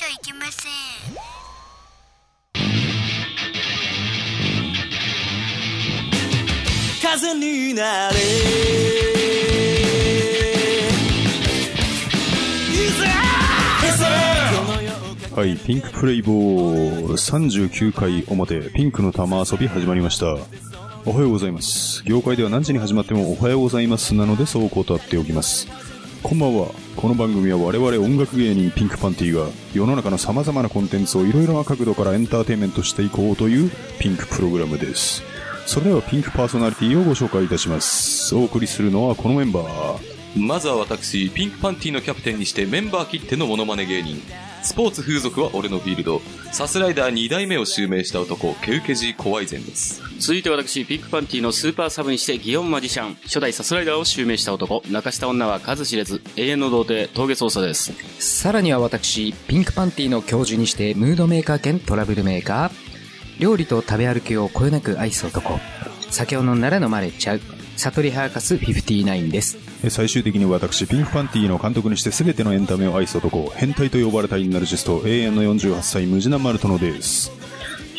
ちゃいけません風になれはい、ピンクプレイボール39回表、ピンクの玉遊び始まりました。おはようございます。業界では何時に始まってもおはようございますなのでそう断っておきます。こんばんは。この番組は我々音楽芸人ピンクパンティが世の中の様々なコンテンツをいろいろな角度からエンターテインメントしていこうというピンクプログラムです。それではピンクパーソナリティをご紹介いたします。お送りするのはこのメンバー。まずは私、ピンクパンティのキャプテンにしてメンバー切ってのモノマネ芸人。スポーツ風俗は俺のフィールド。サスライダー2代目を襲名した男、ケウケジコワイゼンです。続いて私、ピンクパンティのスーパーサブにしてギオンマジシャン、初代サスライダーを襲名した男、泣かした女は数知れず、永遠の童貞、峠捜査です。さらには私、ピンクパンティの教授にして、ムードメーカー兼トラブルメーカー。料理と食べ歩きをこよなく愛す男。酒を飲んだら飲まれちゃう。悟りハーカス59です。え最終的に私、ピンクパンティの監督にして全てのエンタメを愛す男、変態と呼ばれたインナルジスト、永遠の48歳、ムジナマルトノです。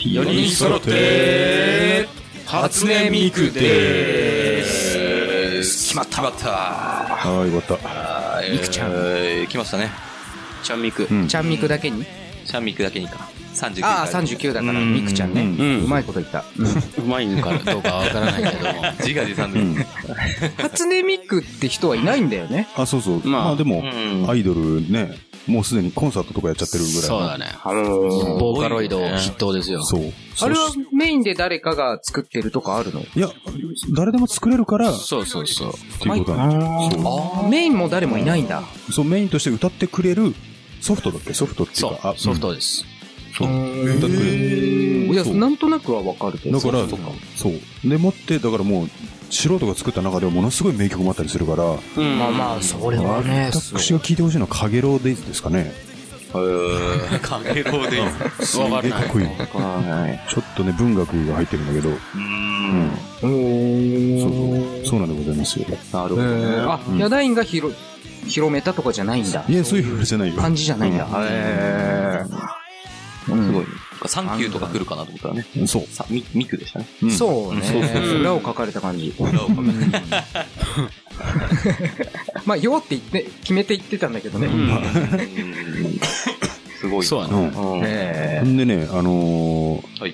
4人揃って、初音ミクでーす。決まった。決まった。はい、終わった。ミクちゃん。えー、来ましたね。ちゃんミク。うんちゃんミクだけに？ちゃんミクだけにか。39回。ああ、39だから、ミクちゃんね。うんうまいこと言った。うまいんかどうかわからないけども。自画自賛うんで。初音ミクって人はいないんだよね。あ、そうそう。まあまあ、でも、うんアイドルね、もうすでにコンサートとかやっちゃってるぐらいの。そうだね。ボーカロイド筆頭ですよ。そう。あれはメインで誰かが作ってるとかあるの？いや、誰でも作れるから、っそうそうそう。ていうことなんですよ。あメインも誰もいないんだ。そう。そう、メインとして歌ってくれるソフトだっけ？ソフトっていうそか、う、ソフトです。そう。歌って。いや、そうなんとなくはわかるけど。だからそうか、そう。でもって、だからもう、素人が作った中ではものすごい名曲もあったりするから、うんまあまあ、それはね、私が聴いてほしいのは、かげろうデイズですかね。かげろうでいい。すげえかっこいい。ちょっとね、文学が入ってるんだけど、うん。そうそう。そうなんでございますよ。なるほど。あ、ヒャダインが広、広めたとかじゃないんだ。いや、そういう話じゃないよ。感じじゃないんだ。へすごい。サンキューとか来るかなと思ったらね。うんそう。さミミクでしたね。うんそうねそうそう。裏を書かれた感じ。裏をかけてまあ、よって言って、決めて言ってたんだけどね。すごい。そうだね。うん。うん。えほんでね、あのーはい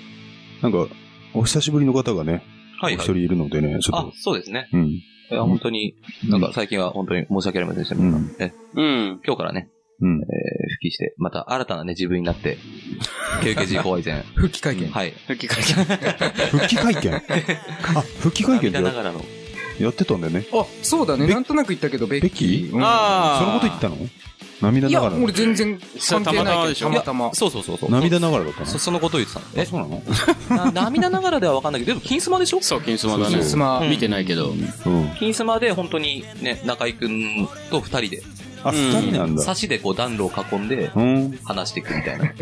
なんか、お久しぶりの方がね、おはいはい。一人いるのでね、ちょっあと、、そうですね。うん。いや、本当に、なんか最近は本当に申し訳ありませんでした。うん。今日からね、うんえ。ー復帰して、また新たなね、自分になって、経験人怖い前。復帰会見。はい。復帰会見。復帰会見？あ、復帰会見ってや涙ながらの。やってたんだよね。あ、そうだね。ベなんとなく言ったけど、ベッキベッキー？うんあそのこと言ったの？涙ながら。俺全然関係ないけど、たまたま。そうそうそうそう。涙ながらだったの？そそのことを言ってたの？え、え、そうなの？な涙ながらでは分かんないけど、でも、金スマでしょ？そう、金スマだね。そうスマ見てないけど。うん。金スマで本当にね、中井くんと二人で、あ、二人なんだ。差しでこう暖炉を囲んで、うん。話していくみたいな。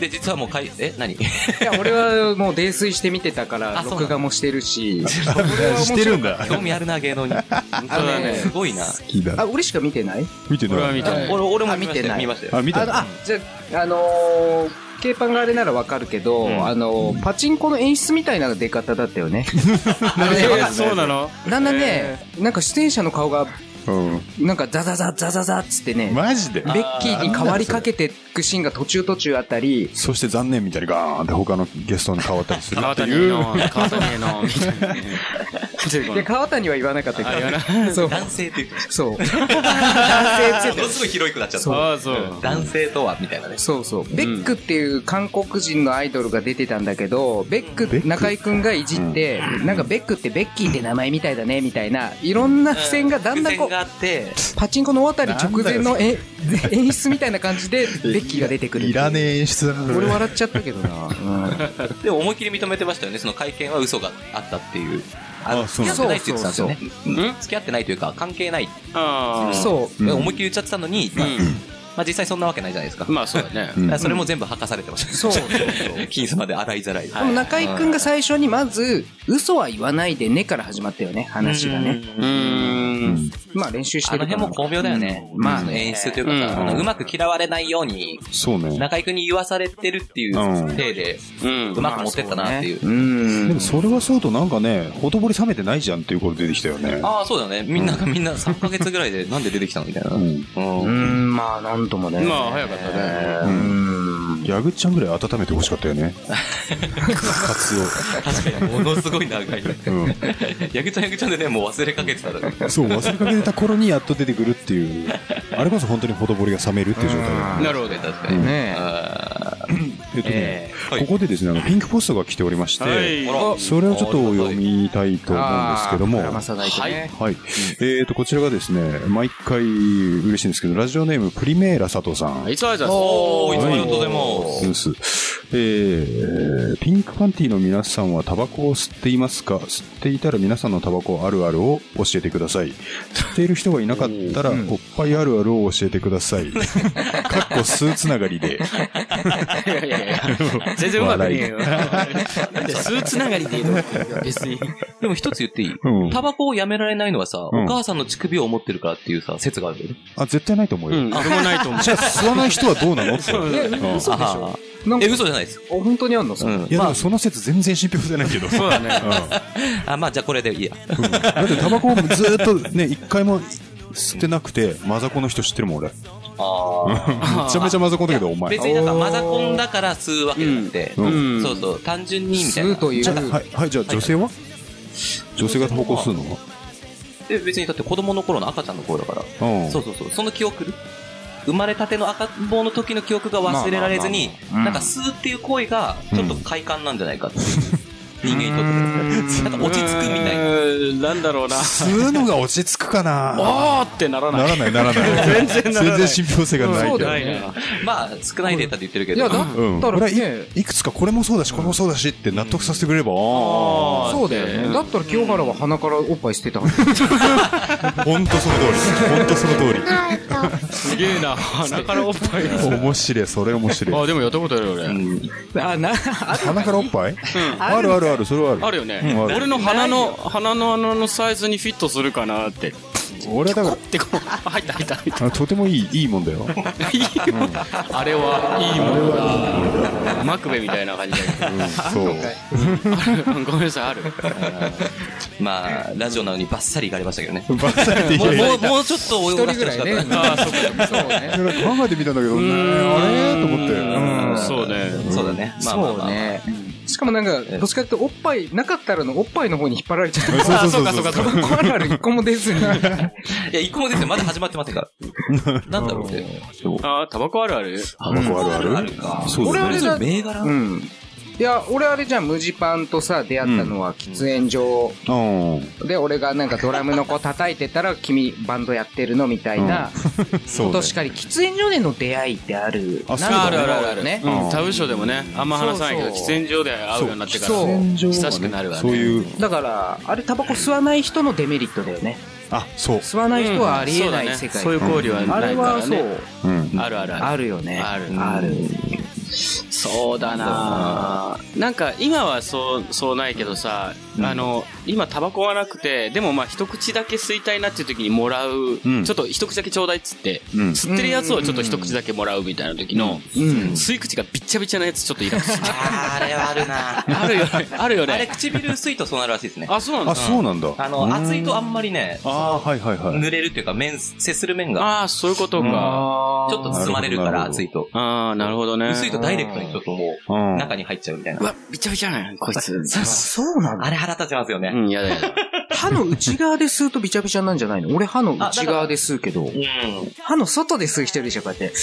で、実はもうかい、え、何？いや、俺はもう泥酔して見てたから、録画もしてるし。してるんだ。興味あるな、芸能に。あのねすごいな。好きだ。あ、俺しか見てない？見てない。俺は見てない。俺、俺もあ見てない見ましたよ。あ、見たの？あじゃあ、あのー、ケーパンがあれならわかるけど、んあのー、パチンコの演出みたいな出方だったよね。あれねわかんそうなの？だんだんね、なんか出演者の顔が、うん。なんかザザザザザザっつってね、マジで？ベッキーに変わりかけていくシーンが途中途中あったり、そして残念みたいにガーンって他のゲストに変わったりする川っていう。谷の、川谷の、みたいなで、川谷は言わなかったけど、そう、男性って言ってましそう。男性た。ってものすごい広くなっちゃった。そう。男性とは、みたいなね。そうそう。ベックっていう韓国人のアイドルが出てたんだけど、ベック、中井くんがいじって、なんかベックってベッキーって名前みたいだね、みたいな、いろんな付箋がだんだんこう付箋が、あって、パチンコの終わったり直前のえ演出みたいな感じで、ベッキーが出てくる。いらねえ演出だな。俺笑っちゃったけどな。でも思いっきり認めてましたよね。その会見は嘘があったっていう。あのあそう付き合ってないって言ってたんですよね。うん？付き合ってないというか、関係ない。ああ。そう。うん思いっきり言っちゃってたのに、うん。まあ実際そんなわけないじゃないですか。まあそうだね。それも全部吐かされてました。そうそう 金スマで洗いざらい。でも中井くんが最初にまず、嘘は言わないでねから始まったよね、話がね。うーん。まあ練習しあのてるから辺も巧妙だよね。まあね演出というかさ、うんあのうまく嫌われないように、そうね。中井くんに言わされてるっていううん体で、う。まく持ってったなっていう。うん。でもそれはそうとなんかね、ほとぼり冷めてないじゃんっていうこと出てきたよね。ああ、そうだね。みんながみんな3ヶ月ぐらいでなんで出てきたのみたいな。うん。うんうん、まあなんともね。まあ早かったね。うん。ヤグちゃんぐらい温めてほしかったよね。カツ確かに、ものすごい長い。オ。うん。ヤグちゃんヤグちゃんでね、もう忘れかけてただろ。そう、忘れかけてた頃にやっと出てくるっていう、あれこそ本当にほとぼりが冷めるっていう状態だよねなるほど。確かに。ねあえっとね、はいここでですね、あの、ピンクポストが来ておりまして、はいーあらそれをちょっとお読みたいと思うんですけども、あー膨らまさないとね。はい。えっと、こちらがですね、毎回嬉しいんですけど、ラジオネームプリメーラ佐藤さん。いつもありがとうおー、いつもありがとうございでます。す。えー、ピンクパンティの皆さんはタバコを吸っていますか？吸っていたら皆さんのタバコあるあるを教えてください。吸っている人がいなかったら、おっぱいあるあるを教えてください。かっこ数つながりで。いやいやいや、全然うまくねえよ。なんでスーツながりでいいの別に。でも一つ言っていい？うんタバコをやめられないのはさ、うんお母さんの乳首を持ってるからっていうさ、説があるよね。あ、絶対ないと思うよ。うん、俺もないと思う。じゃあ吸わない人はどうなの？って。そううんえ、嘘でしょなんえ、か、嘘じゃないです。あ本当にあんの？そん。いや、その説全然信憑性ないけど。そうだね。うんあ、あ、まあじゃあこれでいいや。だってタバコをずーっとね、一回も吸ってなくて、マザコンの人知ってるもん、俺。あめちゃめちゃマザコンだけど、お前。別になんかマザコンだから吸うわけじゃなくて、うんうんそうそう、単純にみたいな。吸うというはい、はい、じゃあ女性は？女性がタバコを吸うのえ別にだって子供の頃の赤ちゃんの頃だから。うん。そうそうそう。その記憶？生まれたての赤ん坊の時の記憶が忘れられずに、まあまあまあなんか吸うっていう行為が、ちょっと快感なんじゃないかっていう。人間にとって。なんか落ち着くみたいな。な。なんだろうな。吸うのが落ち着くかなあーってならない。ならない、ならない。全然ならない全然信憑性がないけど。ないな。まあ、少ないデータで言ってるけいや、ど。だうん。ったらね、いくつかこれもそうだし、これもそうだしって納得させてくれれば、あそうだよね。だったら清原は鼻からおっぱい捨てたはず。あ、ほんとその通り。ほんとその通り。すげえな。鼻からおっぱい。面白い、それ面白い。あ、でもやったことあるよ俺。あ、な、鼻からおっぱい？あるあるある、それはある。あるよねうんあ。る俺の鼻の、鼻の穴のサイズにフィットするかなって。俺はだかってこう、あ入った入った入った。ら、あとてもいい、いいもんだよ。あれはいいものだ。マクベみたいな感じだけそう。ど。ごめんなさい、ある。まあ、ラジオなのにバッサリいかれましたけどね。バッサリってもう、言もう、もうちょっと泳がしてほしかった。ね。ああ、そうか。そうね。考えてみたんだけど、ね、あれ？と思って。うんそうね。そうだね。まあまあまあ。しかもなんか、どっちかっていうとおっぱい、なかったらのおっぱいの方に引っ張られちゃった。そうそうそうそう。タバコあるある一個も出ずに。いや、一個もですよ。まだ始まってませんから。なんだろうね。あー、タバコあるあるタバコあるある？俺あれだ、銘柄？うん。いや、俺あれじゃん、無地パンとさ、出会ったのは喫煙所うん。で、俺がなんかドラムの子叩いてたら、君バンドやってるのみたいな、そうねとしかり、喫煙所での出会いってある。あそうあるあるあるある。ね。うん、他部署でもね、あんま話さないけど、そうそう喫煙所で会うようになってから。そう親しくなるわね。そういう、だから、あれタバコ吸わない人のデメリットだよね。あ、そう。吸わない人はありえないうん世界。そうだねそういう交流はあないかれはそうらね。、うん。あるあるある。あるよね。あるある。そうだななんか今はそう、そうないけどさ、あの、今タバコはなくて、でもまあ一口だけ吸いたいなっていう時にもらう、うんちょっと一口だけちょうだいっつって、うん吸ってるやつをちょっと一口だけもらうみたいな時の、うん。吸い口がびっちゃびちゃなやつちょっとイラッとする。あれはあるな。あるよね。あるよあれ、ね。唇薄いとそうなるらしいですね。あ、そうなんだ。あ、そうなんだ。あの、熱いとあんまりね、あーはいはいはい。濡れるっていうか、面、接する面が、ああ、そういうことか。あちょっと包まれるから、熱いと。ああ、なるほどね。薄いとダイレクトにちょっともう、うん。中に入っちゃうみたいうな。わ、びちゃびちゃなんこいつ。そうなんだ。あれ腹立ちますよね。うん、やだやだ。歯の内側で吸うとびちゃびちゃなんじゃないの？俺歯の内側で吸うけど、うん。歯の外で吸う人いるでしょ、こうやって。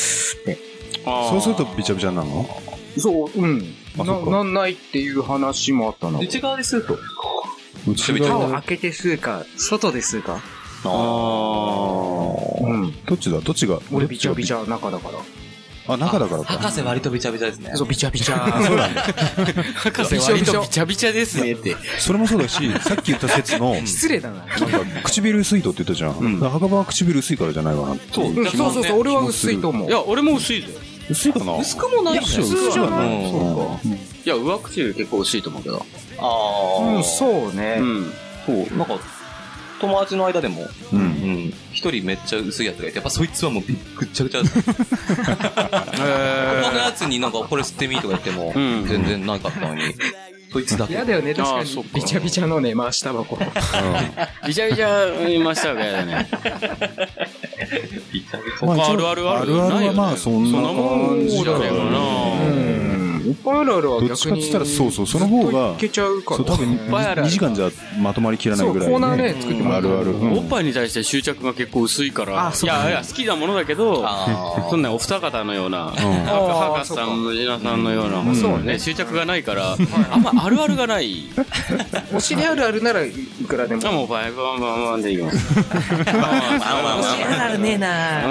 そうするとびちゃびちゃになるの？そう、うん。な、なんないっていう話もあったな。内側で吸うと。内歯を側開けて吸うか、外で吸うか。あうん。どっちだ？どっちが？俺びちゃびちゃ。ゃ中だから。あ、中だからか。博士割とびちゃびちゃですね。そう、びちゃびちゃ。そうだね。博士割とびちゃびちゃですねって。それもそうだし、さっき言った説の、失礼だな。なんか、唇薄いとって言ったじゃん。だから墓場は唇薄いからじゃないかなって。そううんそうそうそう、俺は薄いと思う。いや、俺も薄いぜ。薄いかな薄くもない薄いじゃないそうか。いや、上唇結構薄いと思うけど。あうん、そうね。うん。そう、なんか、友達の間でも、う。うんん、一人めっちゃ薄いやつがいて、やっぱそいつはもうびっぐっちゃぐちゃだった。他のやつになんかこれ吸ってみとか言っても、うん全然なかったのに、そいつだけ。嫌だよね、確かに。びちゃびちゃのね、回しタバコ。びちゃびちゃ言いましたが嫌だね。まあるあるあるあるあるはまあそんなそんなもんじゃねえかな。うん。いっぱいあるあるは逆に。どっちかって言ったらそうそうその方がいけちゃうから。そう、多分ぱいあるある2時間じゃまとまりきらないぐらい、そうコーナーね作ってもらうあるある。うんおっぱいに対して執着が結構薄いから。あそうだねいやいや、好きなものだけど、あそんなお二方のような、ん博士さん、ムジナさんのような、んそうね、執着がないから、あんまあるあるがない。お尻あるあるならいくらでも。あ、もうバイバンバンバンでいきます。まあまあまあ。るねえな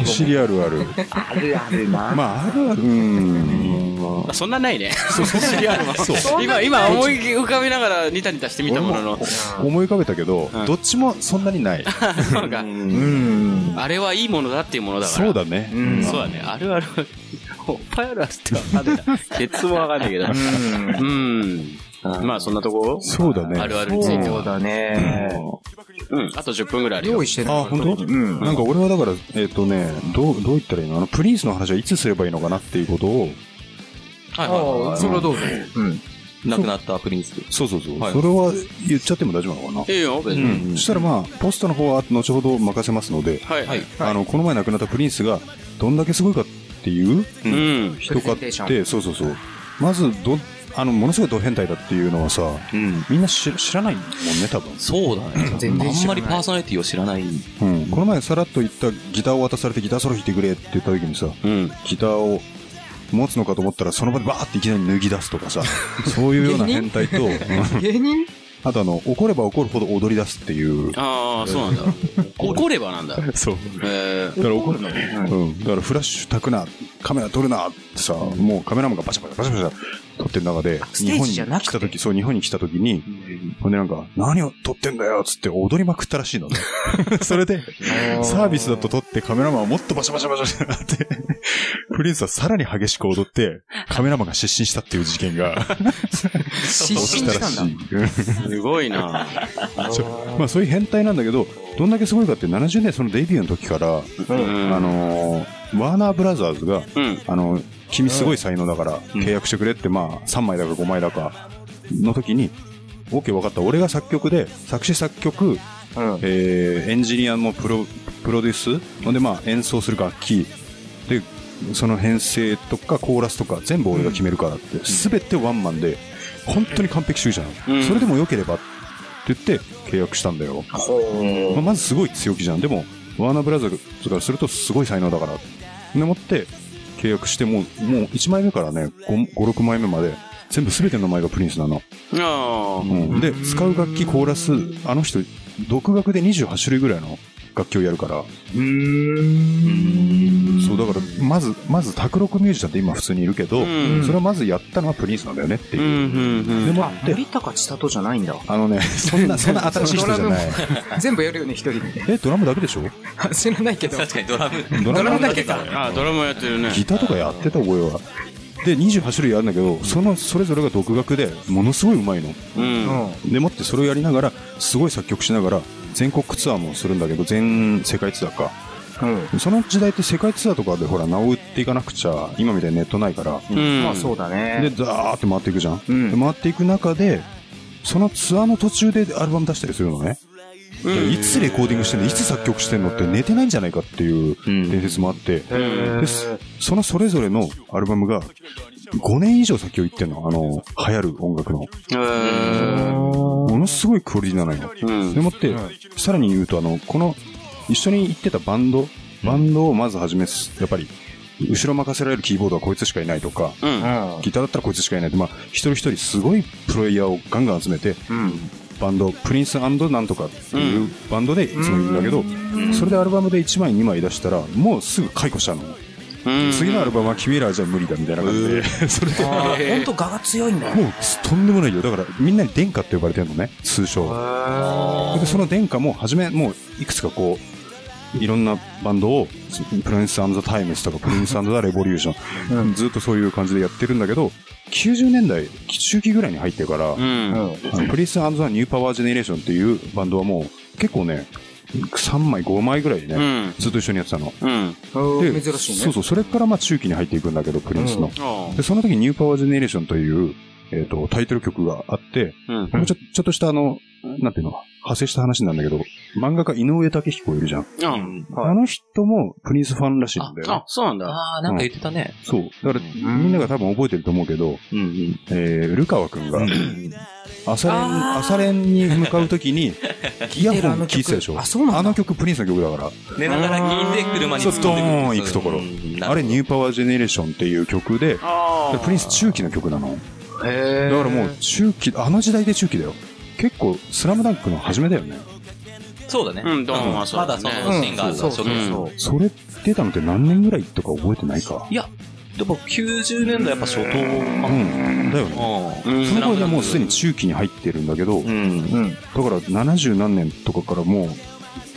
お尻あるある。あるあるな。まあ、あるある。うん。まあそんなないね。今、今思い浮かべながらニタニタしてみたものの。思い浮かべたけど、どっちもそんなにない。なんかうん。あれはいいものだっていうものだから。そうだね。うんそうだね。あるある。おっぱいあるあるってわかんないな。ケツもわかんないけど。うん。まあそんなとこ？そうだね。あるあるについては。そうだね。うん。あと10分ぐらいあるよ用意してない。あ、本当？うん。なんか俺はだから、えっ、とね、どう、どう言ったらいいの？あの、プリンスの話はいつすればいいのかなっていうことを、はいはいはいああ、それはどうぞ。うん。亡くなったプリンス。そうそうそう。はいそれは言っちゃっても大丈夫なのかいいよ、別な、に。うん、そしたらまあ、ポストの方は後ほど任せますので、はい。はい。あの、この前亡くなったプリンスがどんだけすごいかっていううん。人かっプレゼンテーショて、そうそうそう。まず、ど、あの、ものすごいド変態だっていうのはさ、うん。みんな知知らないもんね、多分。そうだね。全然知らないあんまりパーソナリティを知らない。うん。この前さらっと言ったギターを渡されてギターソロ弾いてくれって言った時にさ、うん。ギターを持つのかと思ったらその場でバーっていきなり脱ぎ出すとかさ、そういうような変態と、う ん芸人？あとあの、怒れば怒るほど踊り出すっていう。ああ、そうなんだ。怒ればなんだ。そう。えだから怒るの、うん。だからフラッシュ焚くな、カメラ撮るなってさ、もうカメラマンがバシャバシャバシャバシャ撮ってる中で、日本に来た時、そう、日本に来た時に、ほんでなんか、何を撮ってんだよっつって踊りまくったらしいのね。それで、サービスだと撮ってカメラマンはもっとバシャバシャバシャってなって、プリンスはさらに激しく踊って、カメラマンが失神したっていう事件が失起きたらしい。すごいな。まあそういう変態なんだけど、どんだけすごいかって70年そのデビューの時から、うん。あのーワーナーブラザーズが、うん。あの、君すごい才能だから契約してくれって、まあ3枚だか5枚だかの時に、OK 分かった。俺が作曲で、作詞作曲、うん。えーエンジニアもプロ、プロデュースほんでまあ演奏する楽器、で、その編成とかコーラスとか全部俺が決めるからって、すべてワンマンで、本当に完璧主義者なの。うんそれでも良ければって言って契約したんだよ。まあ、まずすごい強気じゃん。でも、ワーナーブラザーズからするとすごい才能だから。でもって、契約してもう、もう1枚目からね、5、5 6枚目まで、全部全ての名前がプリンスなの。あうん。で、使う楽器、コーラス、あの人、独学で28種類ぐらいの楽器をやるから。そう、だから、まず、まず、卓録ミュージシャンって今普通にいるけど、うんそれをまずやったのはプリンスなんだよねってあ。ういう。ん、うん、うん。でもって、森高千里じゃないんだ。あのね、そんな、そんな新しい人じゃない。全部やるよね、一人で。え、ドラムだけでしょ？知らないけど。確かにドラム。ドドラムだけか。あ、ドラムやってるね。ギターとかやってた覚えは。で、28種類あるんだけど、その、それぞれが独学で、ものすごい上手いの。うん。でもってそれをやりながら、すごい作曲しながら、全国ツアーもするんだけど、全世界ツアーか。うん。その時代って世界ツアーとかでほら、名を売っていかなくちゃ、今みたいにネットないから、うん。まあそうだで、ね。ザーって回っていくじゃん。うんで回っていく中で、そのツアーの途中でアルバム出したりするのね。でいつレコーディングしてんの？いつ作曲してんのって寝てないんじゃないかっていう伝説もあって、でそそのそれぞれのアルバムが5年以上先を行ってんの。あの、流行る音楽の。えー。ものすごいクオリティなのよ。うん。でもって、さらに言うと、あの、この、一緒に行ってたバンド、バンドをまず始めす、やっぱり、後ろ任せられるキーボードはこいつしかいないとか、うん。ギターだったらこいつしかいないって、まあ、一人一人すごいプロイヤーをガンガン集めて、バンド、プリンスなんとかっていうバンドでいつもいるんだけど、それでアルバムで1枚2枚出したら、もうすぐ解雇しちゃうの。うん次のアルバムは君らはじゃあ無理だみたいな感じで、それで、あー、ほんと我が強いんだ。もうとんでもないよ。だからみんなに殿下って呼ばれてるのね、通称。で、その殿下も初め、もういくつかこう、いろんなバンドを、プリンスザ・タイムスとか、プリンスザ・レボリューション、ずっとそういう感じでやってるんだけど、90年代、中期ぐらいに入ってから、うん。あのプリンスザ・ニューパワー・ジェネレーションっていうバンドはもう、結構ね、3枚、5枚ぐらいでうね、ん。ずっと一緒にやってたの。うん。で珍しいね。そうそう、それからまあ中期に入っていくんだけど、プリンスの。あで、その時ニューパワージェネレーションという、えっ、と、タイトル曲があって、うん。ちょちょっとしたあの、なんていうの、派生した話なんだけど、漫画家井上雄彦いるじゃん。うん。あの人もプリンスファンらしいんだよねあ、。そうなんだ。ああ、なんか言ってたね。そう。だから、みんなが多分覚えてると思うけど、うんうん。えー、ルカワくんが、朝練、朝練に向かうときに、イヤホン聞いてたでしょ？あそうなんだあの曲プリンスの曲だから。寝ながら聞いて車にそう、ド突っ込んでくるーン行くところ。あれ、ニューパワージェネレーションっていう曲で、あプリンス中期の曲なの。へだからもう中期、あの時代で中期だよ。結構、スラムダンクの初めだよね。そうだね。うんドンはそうまだだねそのシーンがあるそう初期そうそれ出たのって何年ぐらいとか覚えてないか？いや、でも90年代やっぱ初頭かうな。ん。だよね。うん。その頃でもうすでに中期に入ってるんだけど、だうん。から70何年とかからも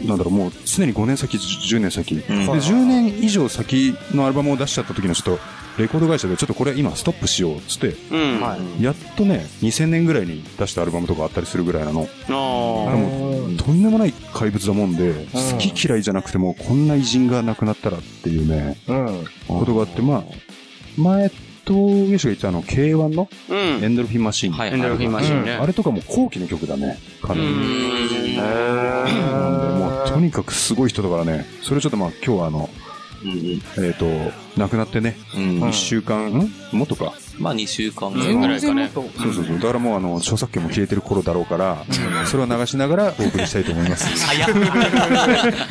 う、なんだろう、もう常に5年先、10年先。で、10年以上先のアルバムを出しちゃった時のちょっと、レコード会社でちょっとこれ今ストップしようっつって、うん。やっとね、2000年ぐらいに出したアルバムとかあったりするぐらいなの。あもうとんでもない怪物だもんで、好き嫌いじゃなくても、こんな偉人が亡くなったらっていうね、うん。ことがあって、まあ、前と、ゲシが言ったあの、K1 の。エンドルフィンマシン。はいエンドルフィンマシンね。あれとかも後期の曲だね、かなり。うんなんで、もうとにかくすごい人だからね、それちょっとまあ今日はあの、えっ、と、亡くなってね、うん。一週間、ん？もっとか？まあ2週間ぐらい全かな然然もっとそうそうそう。だからもうあの、著作権も消えてる頃だろうから、それを流しながらお送りしたいと思います。早っ。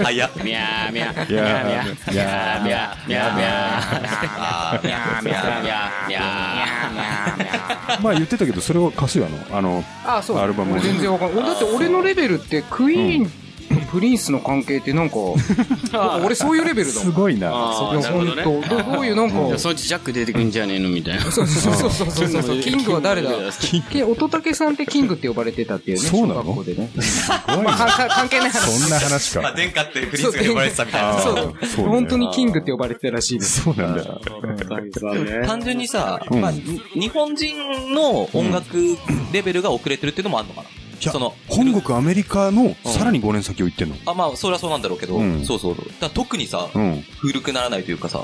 早っ。みゃーみゃー。いやーみゃーみゃー。みゃーみゃー。みゃーみゃー。みゃーみゃー。みゃーみゃー。みゃー。まあ言ってたけど、それを貸すよ、あの、あの。アルバム全然わかんない。だって俺のレベルってクイーンとプリンスの関係ってなんか、なんか俺そういうレベルだもん。すごいな。ああ、なるほどういうなんか、そのうちジャック出てくんじゃねえのみたいな。そうそうそうそうそうそう。キングは誰だけ乙武さんってキングって呼ばれてたっていうね。そうなの小学校でね。関係ない話。そんな話まあ、か。殿下ってプリンスが呼ばれてたみたいな。そう本当にキングって呼ばれてたらしいです。そうなんだよ。単純にさ、日本人の音楽レベルが遅れてるっていうのもあるのかな、その、本国アメリカのさらに5年先を言ってんの？あ、まあ、そりゃそうなんだろうけど、うんそうそうそう。だ特にさ、うん。古くならないというかさ、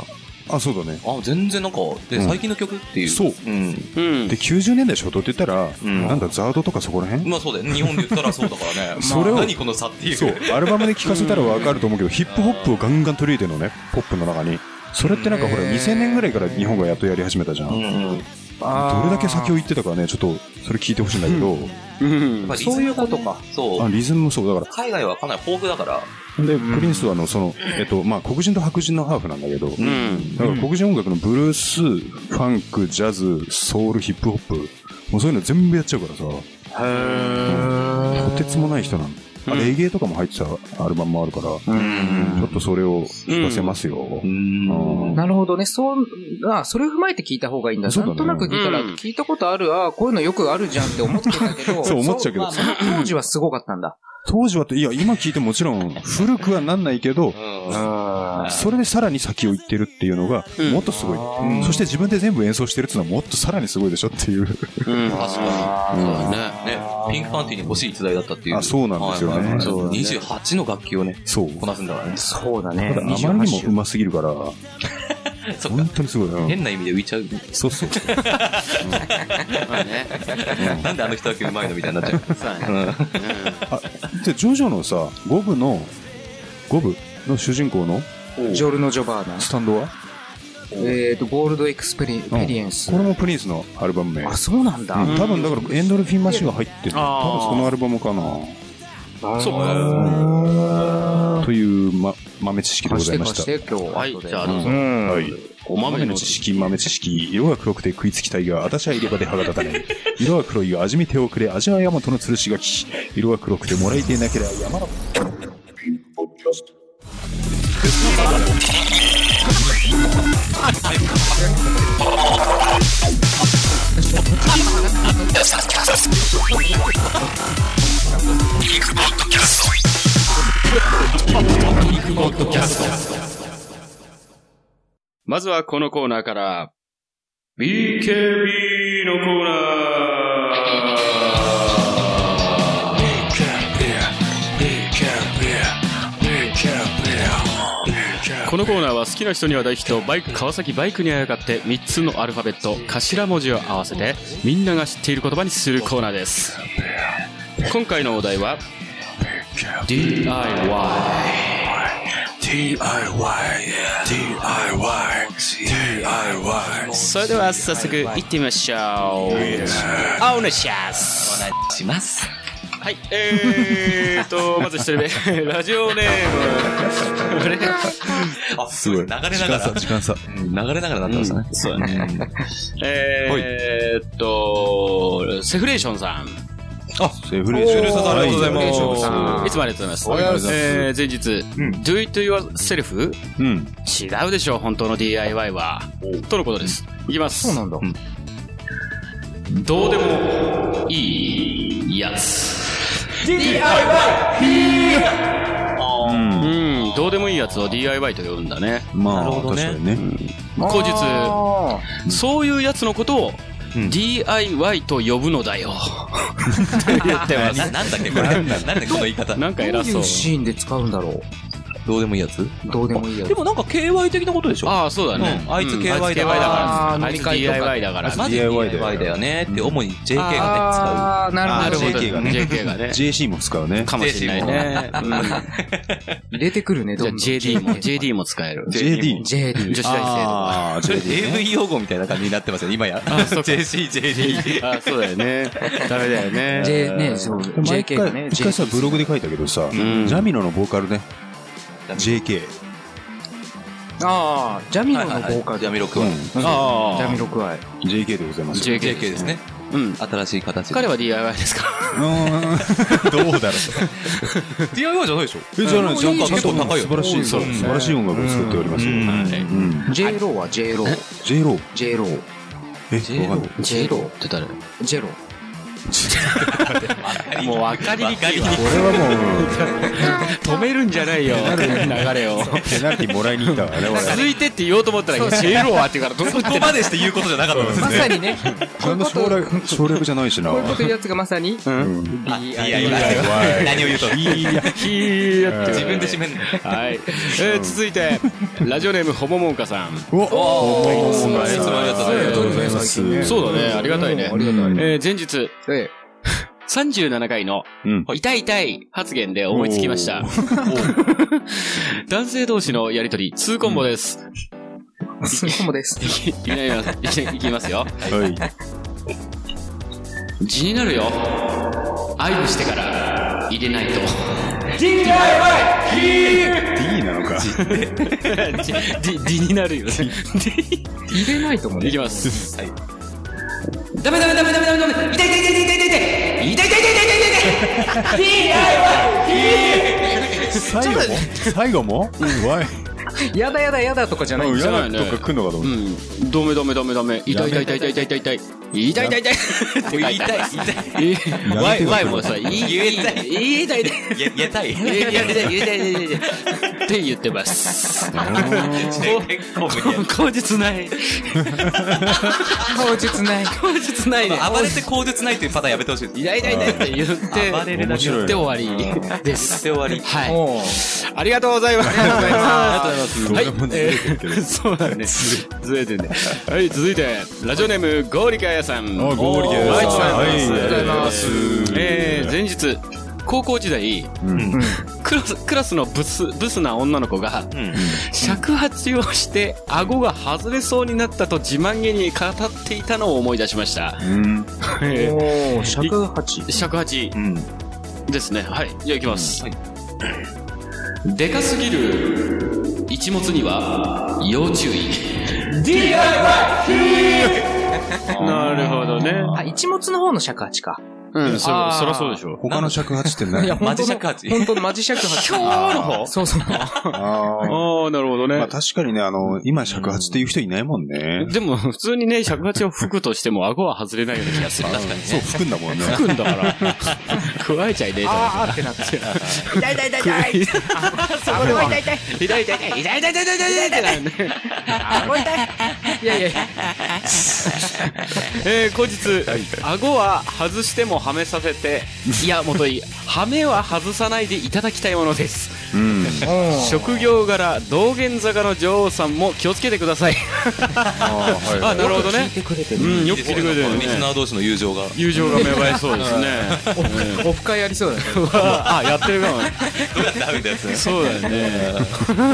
あ、そうだね。あ、全然なんか、で、うん最近の曲っていう。そううん。うんで、。90年代初頭って言ったら、んなんだ、ザードとかそこら辺？まあそうだよね。日本で言ったらそうだからね。それを何この差っていう。そう、アルバムで聴かせたらわかると思うけど、ヒップホップをガンガン取り入れてるのね、ポップの中に。それってなんかほら、2000年ぐらいから日本がやっとやり始めたじゃん。うんうん。どれだけ先を言ってたかね、ちょっと、それ聞いてほしいんだけど、うん。まあそういうことか。そうあ。リズムもそう、だか海外はかなり豊富だから。ら。で、プリンスはあの、その、えっと、まあ、黒人と白人のハーフなんだけど、うん。だから黒人音楽のブルース、ファンク、ジャズ、ソウル、ヒップホップ、もうそういうの全部やっちゃうからさ、とてつもない人なの。あレゲエとかも入ってたアルバムもあるから、ちょっとそれを聞かせますよ。うんなるほどね。そう、あ、それを踏まえて聞いた方がいいんだ。だねなんとなく聞いたら、うん聞いたことある、あこういうのよくあるじゃんって思ってたけど、そう思っちゃうけどまあその当時はすごかったんだ。当時はって、いや、今聞いてもちろん古くはなんないけど、それでさらに先を行ってるっていうのが、もっとすごい。そして自分で全部演奏してるっていうのはもっとさらにすごいでしょっていう。うん。確かに。そうだね。ね、ピンクパンティに欲しい逸材だったっていう。あそうなんですよねはいはいはいそう28の楽器をね、そう。こなすんだからね。そうだねただあまりにも上手すぎるから、本。当にすごいな。変な意味で浮いちゃう。そうそう。まあね。なんであの人だけ上手いのみたいになっちゃう。そうだね。あ、で、ジョジョのさ、五部の、五部？の主人公の？ジョルノ・ジョバーナ。スタンドは？えっと、ゴールド・エクスペリペリエンスこ。れもプリンスのアルバム名。あ、そうなんだ。うん多分だからエンドルフィンマシンが入ってる。多分そのアルバムかな。そうという、ま、豆知識でございました。貸して、今日は。はい、じゃあどうぞ。うん。はい。お豆の知識、豆知識。色が黒くて食いつきたいが、私は入れ歯で歯が立たない。色は黒いが味見手をくれ、味は大和の吊るし柿。色は黒くてもらいていなければ山の。まずはこのコーナーから、BKB のコーナーこのコーナーは好きな人には大ヒット、バイク、川崎バイクにあやかって3つのアルファベット、頭文字を合わせて、みんなが知っている言葉にするコーナーです。今回のお題は、DIY。それでは早速行ってみましょう。お願いします。します。はい、えーと、まず一人目、ラジオネーム。あれあ、すごい。流れながら。時間差。うん流れながらなってましたね。そうだね。えーっと、セフレーションさん。セフレーション。セフレーションさんありがとうございますはあいつもありがとうございます。えー、前日、Do it yourself? うん。違うでしょ、本当の DIY は。とのことです。いきます。そうなんだ。どうでもいいやつ。うん、どうでもいいやつを DIY と呼ぶんだね。まあ、なるほどね確かにね。口述あそういうやつのことを、うん DIY と呼ぶのだよ。言ってまななんだっけこれ。なんだっけこの言い方。なんかーどうい偉そうう。シーンで使うんだろどうでもいいやつ？うどうでもいいやつで。もなんか KY 的なことでしょ？ああ、そうだね。うんあいつうん KY だからあいつ KY だから。あ DIY。マジ DIY DIY だよねって、主に JK がね、あーなるほど。JK がね JK がね。JC も使うね。かもしれないね。うん入れてくるね、じゃあどんどん JD も、JD も使える。JD。JD 女子大生とか。ああ。AV 用語みたいな感じになってますよね、今や。JC、JD。あ、そうだよね。ダメだよね。J ね、そう。JK がね回、、一回さ、ブログで書いたけどさ、んジャミロのボーカルね。JK。ああ、ジャミロのボーカル。ジャミロクワイ。ああ。ジャミロクワイ。JK でございます。JK ですね。うん。新しい形。彼は DIY ですか？うーん。どうだろう。DIY じゃないでしょ？え、じゃない、ちゃんと結構高いよ素晴らしい、素晴らしい音楽を作っております。J ローは J ロー。J ロー。J ロー。え、J ロー。って誰？ジェロ。もう分かりにくいわ。これはもう、止めるんじゃないよ。流れを。ペナルティもらいに行ったわね、俺。続いてって言おうと思ったら、シェロはって言うから、どこここまでして言うことじゃなかったですまね。さにね、そんな省略、省略じゃないしな。こういうこと言うやつがまさに、うん。DIY。何を言うと。自分で締めんの。はい。えー、続いて、ラジオネーム、ほももんかさん。おおいつもありがとうございますありがとうございます。そうだね、ありがたいね。ありがたいね。えー、前日、え37回の、うん。痛い痛い発言で思いつきました。男性同士のやりとり、2コンボです。え、スーコモです。いき いきます。いきますよ。はい。字になるよ。愛撫してから入れないと。D なのか。D, D になる。よね。入れないともね。いきます。はい。ダメダメダメダメダメダメ痛い痛い痛い痛い痛い痛い痛い痛い痛い痛い痛い痛い痛い痛い痛い。やだやだやだとかじゃないんうんですよ。やだとか来んのかとう思っん。ダメダメダメダメ。痛い痛い痛い痛い痛い痛い痛い。痛い痛い痛い。痛い痛い痛い痛い痛いえワイ、ワイもさ、言い、言えたい言いたいで。言えたい。言いたい、言いたい、言いたい、言いたい。って言ってます。口実ない。口実ない。口実ないね。暴れて口述ないっていうパターンやめてほしい。痛い痛い痛いって言って、暴れるだけ言って終わりです。で終わり。はい。おありがとうございます。ありがとうございます。どう でもずれてるけどえーそうだね。ずれてるね。はい、続いて、ラジオネーム、ゴーリカヤさん。あ、ゴーリケです。はいはいありがとうございます。えー、前日、高校時代、うん。クラス、クラスのブス、ブスな女の子が、うん。尺八をして、顎が外れそうになったと自慢げに語っていたのを思い出しました。うん。え尺八。ー尺八うん。ですね。はい。じゃあ行きます。はいでかすぎる一物には要注意。なるほどね。あ、一物の方の尺八か。うん、そら、そらそうでしょ。他の尺八ってない。いや、マジ尺八。本当のマジ尺八。今日の方そうそう。ああ、なるほどね。まあ確かにね、あの、今尺八っていう人いないもんね。でも、普通にね、尺八を吹くとしても顎は外れないような気がする。確かにね。そう、吹くんだもんね。吹くんだから。加えちゃいねえじゃん。ああってなって。痛い痛い痛い痛い。顎痛い痛い。痛い痛い痛い。痛い痛い痛い痛い痛い痛い痛い。顎痛い。いやいやいや。え、後日、顎は外してもはめさせて、いや、もとい、はめは外さないでいただきたいものです。うん。職業柄、道玄坂の女王さんも気をつけてください。あーはいあ、なるほどね。聞いてくれてる。うん、よく聞いてくれてるリスナね。ー同士の友情が。友情が芽生えそうですね。オフ会ありそうだね。あ、やってるかも。どうやって食べたやつね。そうだよね。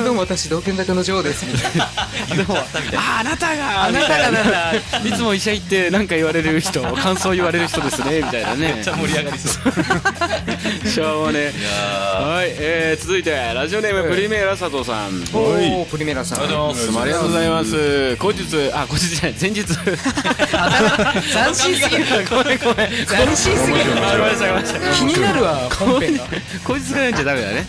どうも私、道玄坂の女王です。みたいな。あ、あなたが、あなたがなんだ、いつも医者行ってなんか言われる人、感想言われる人ですね、みたいなね。めっち。ゃ盛り上がりそう。しょうもね。はい、えー、続いて、ラジオネームプリメーラ佐藤さん。おー、プリメラさん。ーありがとうございます。ありがとうございます。後日、あ、後日じゃない、前日。斬新すぎる。ごめんごめん。斬新すぎる。気になるわ、本編が。後日がんじゃダメだね。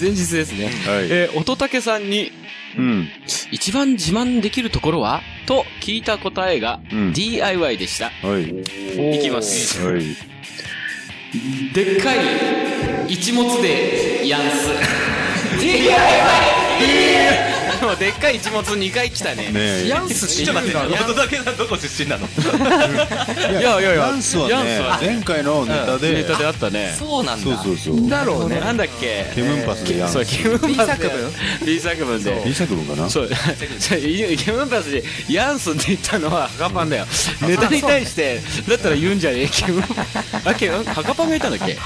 前日ですね。はいえー、乙武さんに、うん。一番自慢できるところは？と聞いた答えが、うん DIY でした。はい。いきます。はい。でっかい一物でやんす。でもでっかい一物2回来たね。ねえ。ヤンスってちょっと待って。音だけさんどこ出身なのいやいやいやヤンスはね前回のネタで、ネタであったね。そうなんそうそうそう。だろうね。なんだっけ？ケムンパスでヤンそう、ス。ケムンパスで。B 作文 ?B 作文で。B 作文かな？そう、ケムンパスで、ヤンスって言ったのはハカパンだよ。ネタに対して、だったら言うんじゃねえ、ケムンあ、ケムン、ハカパンがいたんだっけ？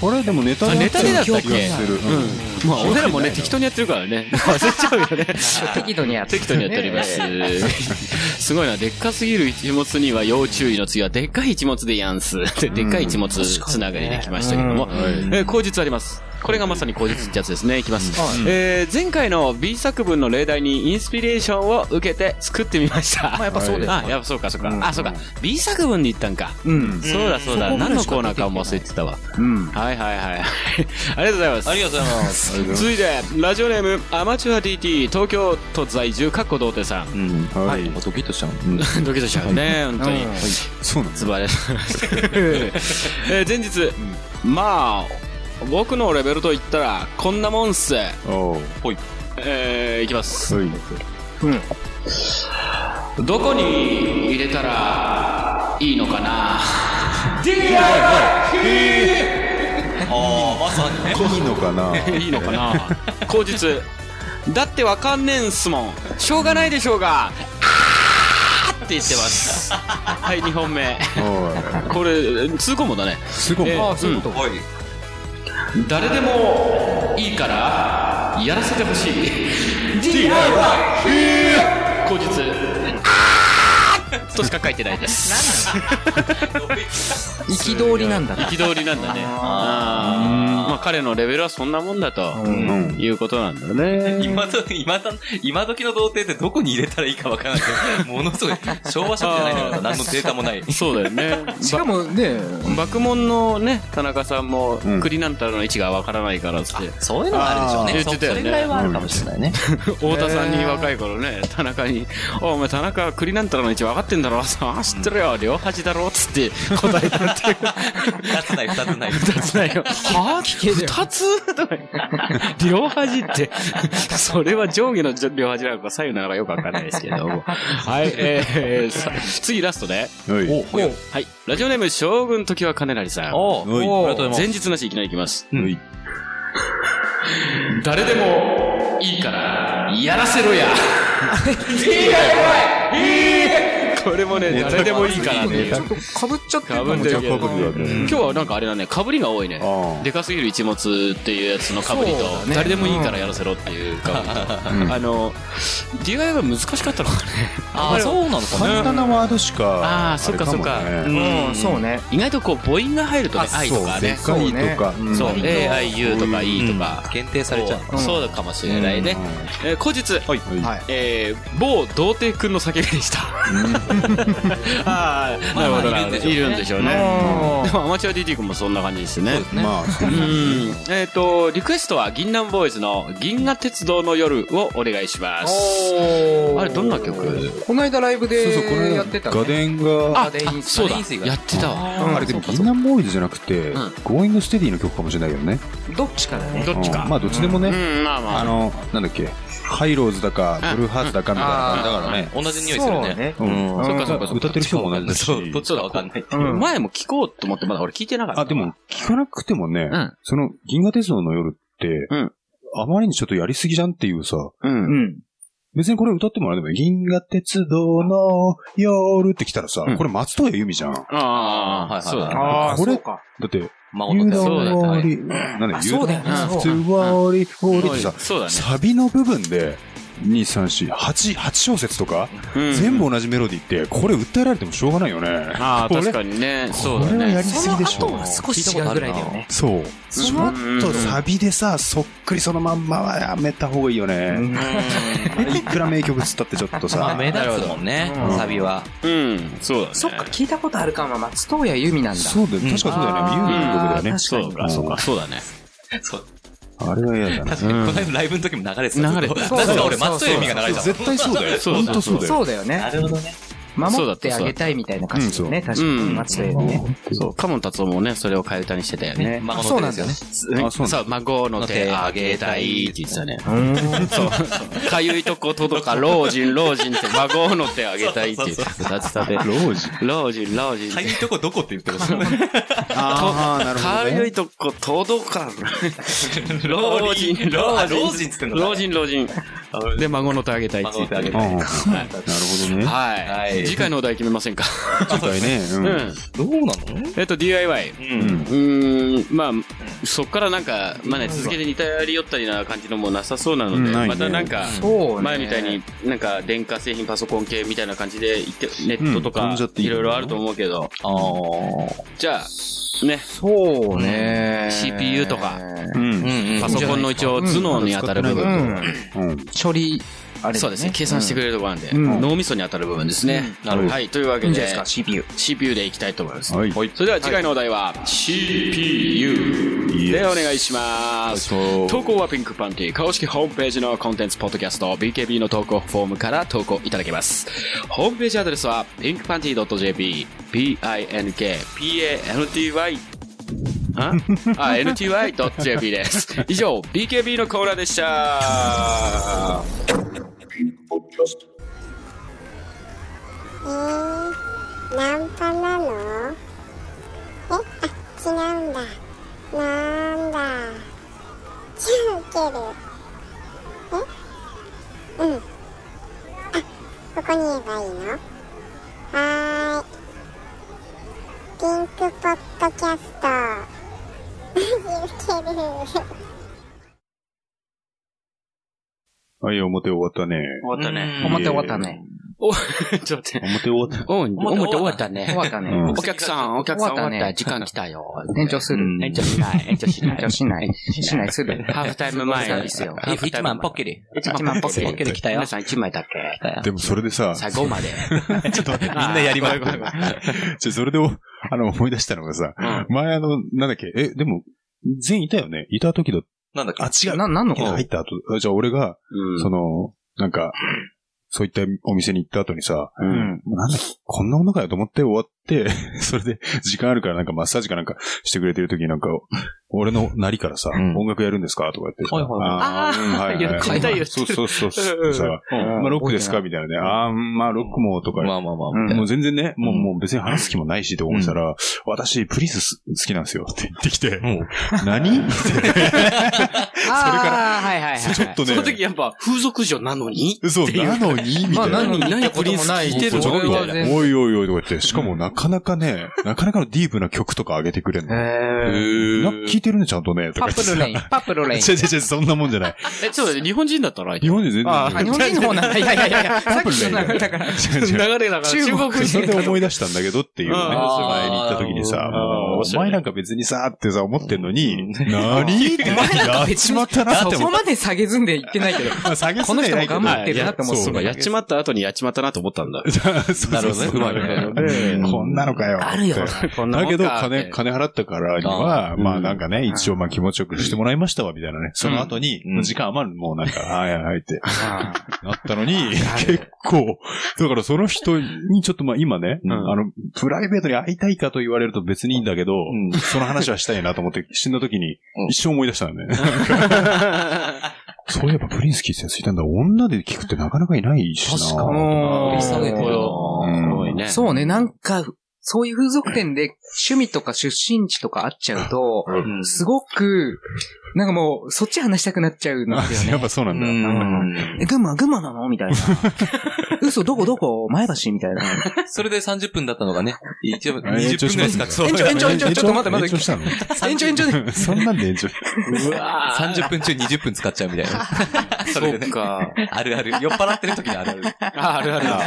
これでもネタあネタでだったっけ？気がする。うんまあ、俺らもね、適当にやってるからね。忘れちゃうよね。適度にやって適当にやっております。すごいな、でっかすぎる一物には要注意の次は、でっかい一物でやんす。で、でっかい一物つながりできましたけども、えー口実あります。これがまさに口実ってやつですね。いきます。えー前回の B 作文の例題にインスピレーションを受けて作ってみました。まあやっぱそうですあ、やっぱそうか、そうか。あ、そうか。B 作文に行ったんか。うん。そうだ、そうだ。何のコーナーかも忘れてたわ。うん。はいはいはい。ありがとうございます。ありがとうございます。続いて、ラジオネーム、アマチュア DT、東京都在住、かっこ童貞さん。うん。はい。ドキッとしちゃう。ドキドキしちゃうね、本当に。そうなんです。ズバレ。えー前日、まあ、僕のレベルと言ったら、こんなもんっす。おうほい。えー、いきます。はい。どこに入れたらいいのかな？ああ、まさにね。いいのかな？いいのかな？口実。だってわかんねえんすもん。しょうがないでしょうが。あーって言ってます。はい、2本目。おい。これ、通行もだね。すごい。えーああ、そういうこと。ほい。誰でもいいからやらせてほしい。DIY 後日としか書いてないです。憤りなんだな。憤りなんだね。あー。まあ彼のレベルはそんなもんだとうん。いうことなんだね。今ど、今だ、今時の童貞ってどこに入れたらいいかわからないけど、ものすごい、昭和初期じゃないんだから、何のデータもない。そうだよね。しかもね、爆問のね田中さんもうん。栗なんたらの位置がわからないからって。そういうのがあるでしょうね。あー言ってたよね。そそれぐらいはあるかもしれないね。太田さんに若い頃ね、田中に、おお前田中栗なんたらの位置分かってんだろさ あ、知ってるよ、両端だろっつって答えたっていう。二つない、二つない。二つないよ。は？ぁ二つ？とか両端って、それは上下の両端なのか左右なのかよくわかんないですけども。はい、えー、さ次ラストで。はい。ラジオネーム、将軍時は金成さん。おはいおありがとうござい前ます。日なしいきなりいきます。はい。誰でもいいから、やらせろや。これもね、誰でもいいからっていう。ちょっとかぶっちゃってかぶってるけど今日はなんかあれだね、かぶりが多いね。あでかすぎる一物っていうやつのかぶりと誰でもいいからやらせろっていうかぶりと、うん あの、DIY は難しかったのかね。ああ、そうなのか簡単なワードしか。あーそっかそっかうん、そうね。意外とこう母音が入るとね、愛とかね。そうでかいとか。んそう、A, I, U とか E とか。限定されちゃうそうかもしれないね。えー後日。えー、某童貞くんの叫びでした。ああ、なるほどな。いるんでしょうね。でもアマチュア DT 君もそんな感じですね。そうですね。まあ。えっ、と、リクエストは銀杏ボーイズの銀河鉄道の夜をお願いします。あれ、どんな曲？この間ライブでそうそう、この間、やってたね。ガデンが、あ、そうだ。やってたわ。あれでも、銀杏ボーイズじゃなくて、うんゴーイングステディの曲かもしれないけどね。どっちかだね。どっちか。うんまあ、どっちでもね、うん、まあまあ。あの、なんだっけ、ハイローズだか、ブルーハーツだかみたいな感じだからね。同じ匂いするね。そうね。うんそっかそっかそっか。歌ってる人も同じだし。そう、どっちかわかんない。うん前も聞こうと思ってまだ俺聞いてなかった。あ、でも、聞かなくてもね、んその、銀河鉄道の夜って、うんあまりにちょっとやりすぎじゃんっていうさ、うん。うん。別にこれ歌ってもらえば、銀河鉄道の夜って来たらさ、うんこれ松任谷由実じゃん。だああ、はいはいそうだね。ああ、これそうか。って、孫の手そうだよね worry なんだあそうだよね普通そう worry, worry ってさ、そうだね。サビの部分で、2、3、4、8、8小節とか、うん全部同じメロディーって、これ訴えられてもしょうがないよね。ああ、確かにね。そうだね。これはやりすぎでしょ。その後は少し違うぐらいだよね。そう。ちょっとサビでさ、そっくりそのまんまはやめた方がいいよね。いくら名曲つったってちょっとまあ、さ。目立つもんねう、んサビは。うん、そうだね。そっか、聞いたことあるかも。松任谷由実なんだ。そうだよ。確かそうだよね。ユーミンの曲だよね。そうか、そうか、そうだね。そう。あれは嫌だな。確かに、この間のライブの時も流れてた。流れてたなぜか俺、松任谷由実が流れてた。絶対そうだよ。そう本当そうだよ。そうだよね。なるほどね。守ってあげたいみたいな歌詞だよね。確かに。松任谷由実ね。そう、カモン達夫もね、それを替え歌にしてたよね。孫の手ですよね。あそう孫の手あげたいって言ってたね。うん。そう。かゆいとこ届か、老人、老人って孫の手あげたいって言ってたで。老人、老人って。かゆいとこどこって言ってるのああ、なるほどかゆね。いとこ届かん。老人、老人。老人っつってんの老人、老人。で、孫の手あげたいって言ってあげたなるほどね。はい。はい次回のお題決めませんか？次回ね。う。うんん。どうなの？えっと、DIY。う。うんん。うーん、まあ、そっからなんか、まあね、続けて似たり寄ったりな感じのもなさそうなので、うんないねまたなんか、そうね。前みたいになんか電化製品パソコン系みたいな感じでいってネットとうんかいろいろあると思うけど、ああ。じゃあ、ね、そうね。CPU とかうん。うんうん。パソコンの一応頭脳に当たる部う分。ん。うん。処理、あれそうですね、計算してくれるところなんで、うん。脳みそに当たる部分ですね。なるほど。はい、というわけでいいですか、CPU。CPU でいきたいと思います。はい。それでは次回のお題は CPU でお願いします。投稿はピンクパンティ公式ホームページのコンテンツポッドキャスト BKB の投稿フォームから投稿いただけます。ホームページアドレスは pinkpanty.jp p-i-n-k-p-a-n-t-y あ？あ、nty.jp です。以上、BKB のコーナーでした。えー、ナンパなの？えあ、違うんだ。なんだ。じゃあ受ける。え？うん。あ、ここに言えばいいの？はーい。ピンクポッドキャスト。はい、表終わったね。終わったね。表終わったね。お、ちょっと待って。表終わった。お、表終わったね。終わったね。うんお客さん、お客さん終わった。時間来たよ。延長する。延長しない。延長しない。延長しない。しない、する。ハーフタイム前サービスよ。ハーフタイム前1万ポッケリ。一万ポッケリポッケリ来たよ皆。さん1枚だけ。でもそれでさ、最後まで。ちょっと、みんみんなやります。ちょ、それでお、あの、思い出したのがさ、前あの、なんだっけ、え、でも、全員いたよね？いた時だ。なんだっけ？あ、違う。な、何のこと？入った後、あじゃあ俺が、うん。その、なんか、そういったお店に行った後にさ、うん。なんだっけ、こんなものかよと思って終わって、それで時間あるからなんかマッサージかなんかしてくれてる時になんか、俺のなりからさ、うん。音楽やるんですか？とか言って。さ。はいはいはい。あーうんはいはい 言ってた言ってたそうそうそう。そう。さ、うん。まあロックですか？みたいなね。あーまあロックもとか。まあまあまあ。うんもう全然ね、もうもう別に話す気もないしと思ってたら、私、プリンス好きなんですよって言ってきて、何？ああ、はいはいはい。ちょっとね。その時やっぱ風俗嬢なのに？そう、なのに？みまあ、たいな。何に何プリンス聞いてるちょっと、俺は全然。おいおいおいとか言って、しかも中かなかね、なかなかのディープな曲とか上げてくれんの。へな聞いてるね、ちゃんとね。とかパープルレイン、パープルレイン。違う違う違う、そんなもんじゃない。え、ちょっと待って日本人だったら相手日本人全然。ああ、日本人の方なんだ。いやいやいやいや、さっきの流れだから。違う違う。流れだから中国人それで思い出したんだけどっていうね、前にあー行った時にさ、あーもう面白いお前なんか別にさ、ってさ、思ってんのに、うんなにってやっちまったなって思っそこまで下げずんで言ってないけど。た。下げこの人も頑張っってるなって思ってそうか、やっちまった後にやっちまったなと思ったんだ。なるほどね。うまいね。こんなのかよ。あるよ。だけど、金、金払ったからには、まあなんかね、一応まあ気持ちよくしてもらいましたわ、みたいなね。その後に、時間余る、もうなんか、はいはいはいって、あなったのに、結構、だからその人にちょっとまあ今ね、うん。あの、プライベートに会いたいかと言われると別にいいんだけど、ん。その話はしたいなと思って死んだ時にうん。一生思い出したんだよね。そういえばプリンスキーってやついたんだ。女で聞くってなかなかいないしな。確かに。掘り下げてるなすごいね。そうね、なんか、そういう風俗店で趣味とか出身地とかあっちゃうと、うんすごく、なんかもう、そっち話したくなっちゃうんだよね。やっぱそうなんだ。え、群馬、群馬なのみたいな。嘘、どこどこ？前橋みたいな。それで30分だったのがね、一応あ延長20分ぐらいしかそう延長延長延長ちょっと待って待って延長したの？延長延長で。そんなんで延長。うわー30分中20分使っちゃうみたいな。それか。あるある。酔っ払ってる時にあるある。あ、あるあ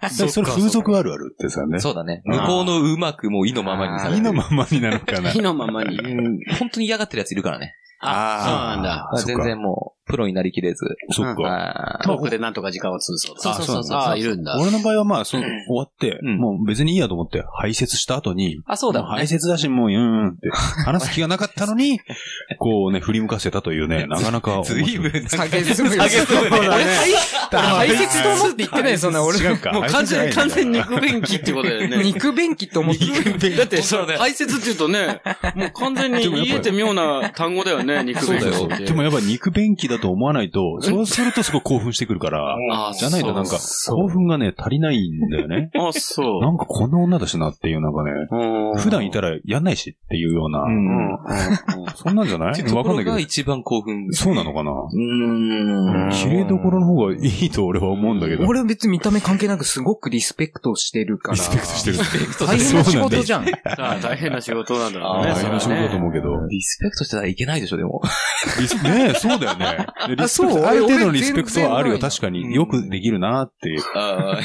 る。そそれ風俗あるあるってさね。そうだね。向こうのうまくもう意のままにされてる意のままになのかな。火のままに。うん本当に嫌がってるやついるからね。あ、そうなんだ。全然もう、プロになりきれず。そっか。あトークでなんとか時間を潰そうと。そうそうそうあ、いるんだ。俺の場合はまあ、そう、終わって、うんもう別にいいやと思って、排泄した後に、あ、そうだ。排泄だし、もう、うんうんって、話す気がなかったのに、こうね、振り向かせたというね、なかなか。ずいぶん。下げすむ。下げすむね俺、排泄と思って言ってない、そんな俺。違うか。もう完全に、完全に肉に。便器ってことだよね。肉便器って思ってる。だって、そうそうだね排泄って言うとね、もう完全に言えて妙な単語だよね、肉便器。そうだよでもやっぱ肉便器だと思わないと、そうするとすごい興奮してくるから、あじゃないとなんか、そう興奮がね、足りないんだよね。あ、そう。なんかこんな女だしなっていう、なんかね、普段いたらやんないしっていうような、うん。そんなんじゃない？わかんないけど。が一番興奮。そうなのかな？うん。綺麗どころの方がいいと俺は思うんだけど。俺は別に見た目関係なくすごくリスペクトしてるから。リスペクトしてる。大変な仕事じゃん。あ 大変な仕事なんだろうね。大変な仕事だとう。思うけど。リスペクトしてたらいけないでしょ、でも。リスねえ、そうだよね。でリスペクそう？トある程度のリスペクトはあるよ。確かに。よくできるなっていう。あで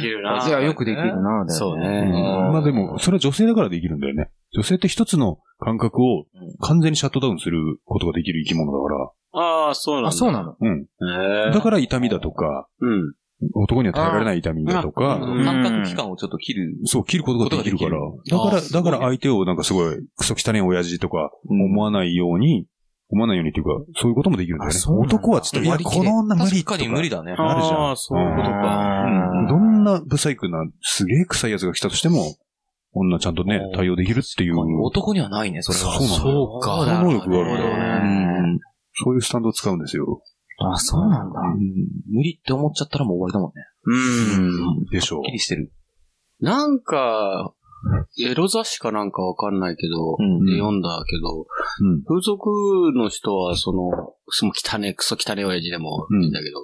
きるな。じゃあよくできるな、そうね。んまあでも、それは女性だからできるんだよね。女性って一つの感覚を完全にシャットダウンすることができる生き物だかああ、そうなんだ。あ、そうなの？ら。うん。だから痛みだとか、うん。男には耐えられない痛みだとか、うん感覚器官をちょっと切る。そう、切ることができるから。だから、だから相手をなんかすごい、クソ汚い親父とか思わないように、思わないようにっていうか、そういうこともできるんだよね男はちょっと、いや、この女無理確とか。かに無理だね。あるじゃんああ、そういうことか。うんどんなブサイクな、すげえ臭いやつが来たとしても、女ちゃんとね、対応できるっていう。男にはないね、それは。そうなんだよそうか。その能力があるんだようね。ん。そういうスタンドを使うんですよ。あ、そうなんだ。無理って思っちゃったらもう終わりだもんね。うん。でしょうはっき。りしてる。なんか、エロ雑誌かなんかわかんないけど、うんで読んだけど、うん。風俗の人は、その、その汚ね、クソ汚ね親父でもいいんだけど、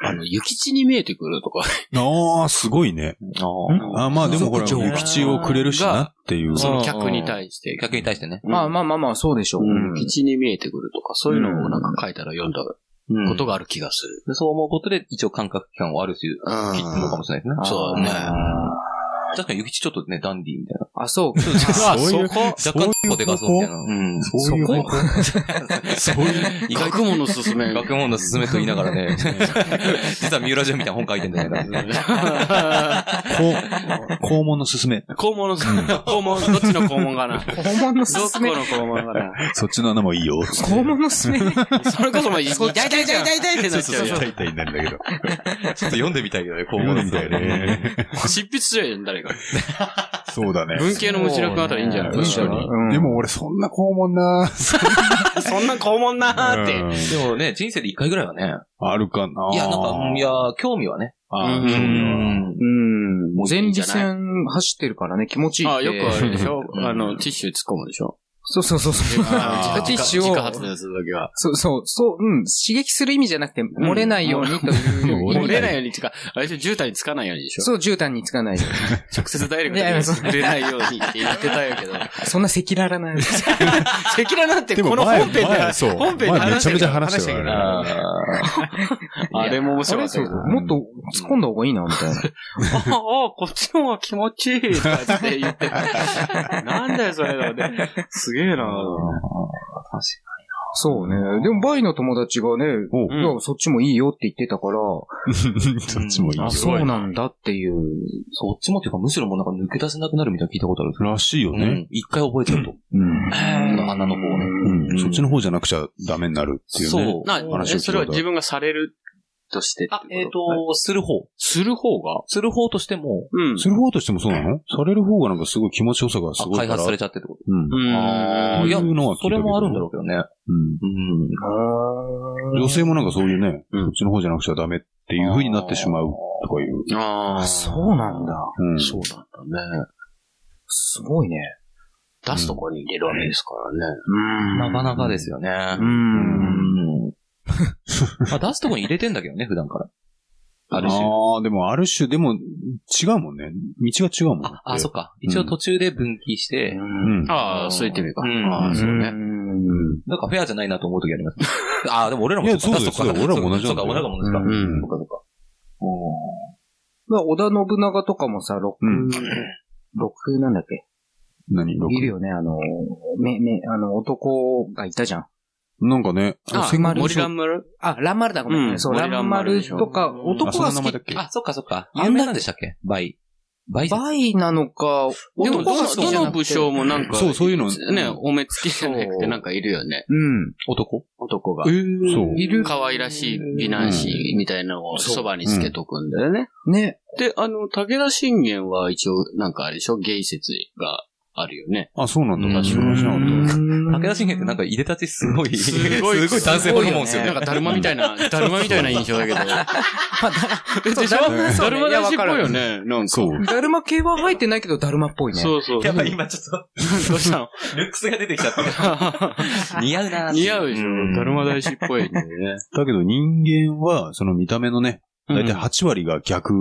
あの、諭吉に見えてくるとか、ああ、すごいね。ああまあでもこれ、風俗嬢諭吉をくれるしなっていう。その客に対して。逆に対してね。まあまあまあまあ、そうでしょう。うん、諭吉に見えてくるとか、そういうのをなんか書いたら読んだことがある気がする。でそう思うことで、一応感覚器官をある種、うん切ってるのかもしれないですね。そうだね。確かに、ゆきちちょっとね、ダンディーみたいな。あ、そう。あ、そこ若干ポテガソみたいな。うん。そういう方向そういう、意 外学問のすすめ。学問の勧めと言いながらね、実は三浦淳みたいな本書いてんだよね。こう肛門のすすめ。肛門のすすめ。肛門、どっちの肛門かな？肛門のすどこすめ。の肛門かな？そっちの穴もいいよ。肛門のすすめ？それこそ、まあ、痛い痛い痛い痛い痛い痛いってなっちゃうじゃん痛い痛いになるんだけど。ちょっと読んでみたいけどね、こう読んでみたいね。執筆すりゃいいん誰か。そうだね。文系の虫のくあたらいいんじゃない？確かに。うんでも俺そんな肛門な そんな肛門なーって。うんでもね、人生で一回ぐらいはね。あるかな。いや、なんか、うんいや、興味はね。うんあうん。もうんじゃない立腺走ってるからね、気持ちいいって。あ、よくあれでしょ？うんあの、ティッシュ突っ込むでしょ？そうそうそうそう。あティッシュを自家発電するときは。そうそう、そう、うん、刺激する意味じゃなくて、漏れないようにという漏れないようにっていうか、あれでしょ、絨毯につかないようにでしょ。そう、絨毯につかないように。直接ダイレクトにいやいやそう触れないようにって言ってたんやけど。そんな赤裸々な。赤裸々ってでもこの前本編で前、そう本編で話したけどちゃめちゃ話しけど あれも面白かった。もっと突っ込んだ方がいいな、みたいな。ああ、こっちの方が気持ちいいとかって言ってた。なんだよ、それだね。すげえなそうね。でも、バイの友達がね、そっちもいいよって言ってたから、そっちもいいよあ、そうなんだっていう。そっちもっていうか、むしろもうなんか抜け出せなくなるみたいなの聞いたことある。らしいよね。うん。一回覚えちゃうと。うん。穴の方ね。うん。そっちの方じゃなくちゃダメになるっていうね。そう。な、話を聞いたえそれは自分がされるとしてってあ、えっこと？と、する方。する方が？する方としても、うん。する方としてもそうなの？される方がなんかすごい気持ちよさがすあごいから。開発されちゃってってこと？うん。うん。あーいやそれもあるんだろうけどね。うん。うん。女性もなんかそういうね、うんそっちの方じゃなくちゃダメっていう風になってしまうとかいう。ああ、そうなんだ。うん。そうなんだね。すごいね。出すとこに入れるわけですからね。うんなかなかですよね。う。うんん。まあ出すとこに入れてんだけどね、普段から。ある種。ああ、でもある種、でも違うもんね。道が違うもん。あ、あ、そっか。一応途中で分岐して、うん。ああ、そう言ってみるか。うんああ、そうね。ん。なんかフェアじゃないなと思う時あります。ああ、でも俺らもいやそっかそうだよそっかそうだよ俺らも同じなんだよ俺らも同じか。うんそっかそっか。まあ、織田信長とかもさ、六、うん六なんだっけ？何？六？いるよね、あの、め、め、あの、男がいたじゃん。なんかね、あ、セマル森蘭丸あ、ランマルだ、ごめん。うんそう、ランマルとか、あ男が好き。な名前だっけ？あ、そっかそっか。あんな有名なんでしたっけ？バイ。バイバイなのか、でも、男どの、が好きじゃなくてどの武将もなんか、そうそういうのね、お目付きじゃなくてなんかいるよね。うん。男？男が。そう。いる。可愛らしい美男子みたいなのをそばにつけとくんだよね。ね。で、あの、武田信玄は一応、なんかあれでしょ？ゲイ説があるよね。あ、そうなんだ。うん確かに知らなかっ武田信玄ってなんか入れ立ちすごい、すごいすごい男性ホルモンですよね。なんか、だるまみたいな、だるまみたいな印象だけど。でしょ？だるま大師っぽいよね。なんか。た。そう。だるま系は入ってないけど、だるまっぽいね。そうそう。やばい、今ちょっと、どうしたの？ルックスが出てきちゃって。似合うな似合うでしょんだるま大師っぽいね。だけど人間は、その見た目のね、だいたいうん8割が逆